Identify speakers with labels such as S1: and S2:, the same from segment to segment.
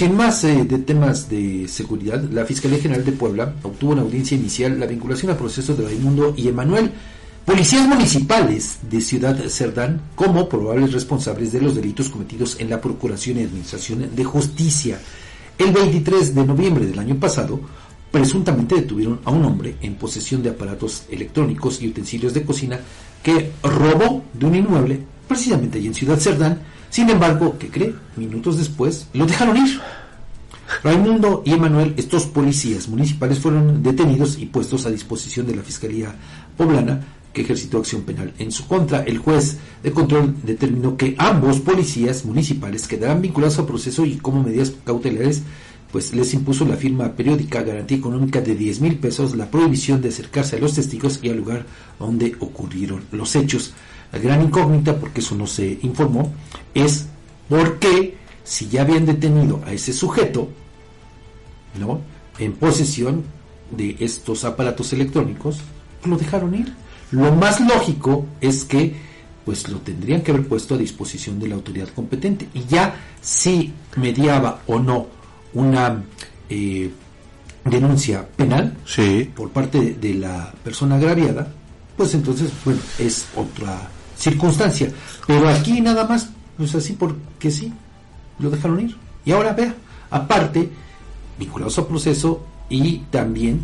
S1: y en más eh, de temas de seguridad, la Fiscalía General de Puebla obtuvo en audiencia inicial la vinculación a procesos de Raimundo y Emanuel, policías municipales de Ciudad Cerdán, como probables responsables de los delitos cometidos en la Procuración y Administración de Justicia. El 23 de noviembre del año pasado, presuntamente detuvieron a un hombre en posesión de aparatos electrónicos y utensilios de cocina que robó de un inmueble, precisamente allí en Ciudad Cerdán. Sin embargo, ¿qué cree? Minutos después lo dejaron ir. Raimundo y Emanuel, estos policías municipales, fueron detenidos y puestos a disposición de la Fiscalía Poblana, que ejercitó acción penal en su contra. El juez de control determinó que ambos policías municipales quedarán vinculados al proceso y como medidas cautelares pues les impuso la firma periódica garantía económica de 10 mil pesos, la prohibición de acercarse a los testigos y al lugar donde ocurrieron los hechos. La gran incógnita, porque eso no se informó, es por qué, si ya habían detenido a ese sujeto, ¿no? En posesión de estos aparatos electrónicos, lo dejaron ir. Lo más lógico es que pues lo tendrían que haber puesto a disposición de la autoridad competente y ya si mediaba o no una eh, denuncia penal por parte de, de, la persona agraviada, pues entonces, bueno, es otra circunstancia. Pero aquí nada más, pues así porque sí, lo dejaron ir. Y ahora vea, aparte, vinculados al proceso y también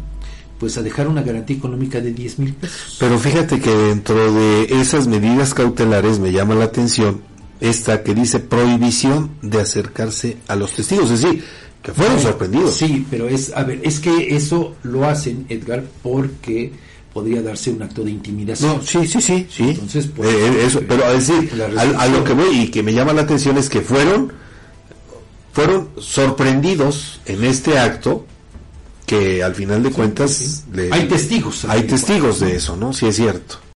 S1: pues a dejar una garantía económica de 10 mil pesos.
S2: Pero fíjate que dentro de esas medidas cautelares me llama la atención esta que dice prohibición de acercarse a los testigos, es decir, que fueron sorprendidos.
S1: Sí, pero es, a ver, es que eso lo hacen, Edgar, porque podría darse un acto de intimidación.
S2: No, sí, sí, sí, sí.
S1: Entonces, pues,
S2: eh, eso, pero a decir, a, a, lo que voy y que me llama la atención es que fueron, fueron sorprendidos en este acto que al final de cuentas
S1: sí, sí. Le, hay testigos
S2: hay testigos de eso no sí es cierto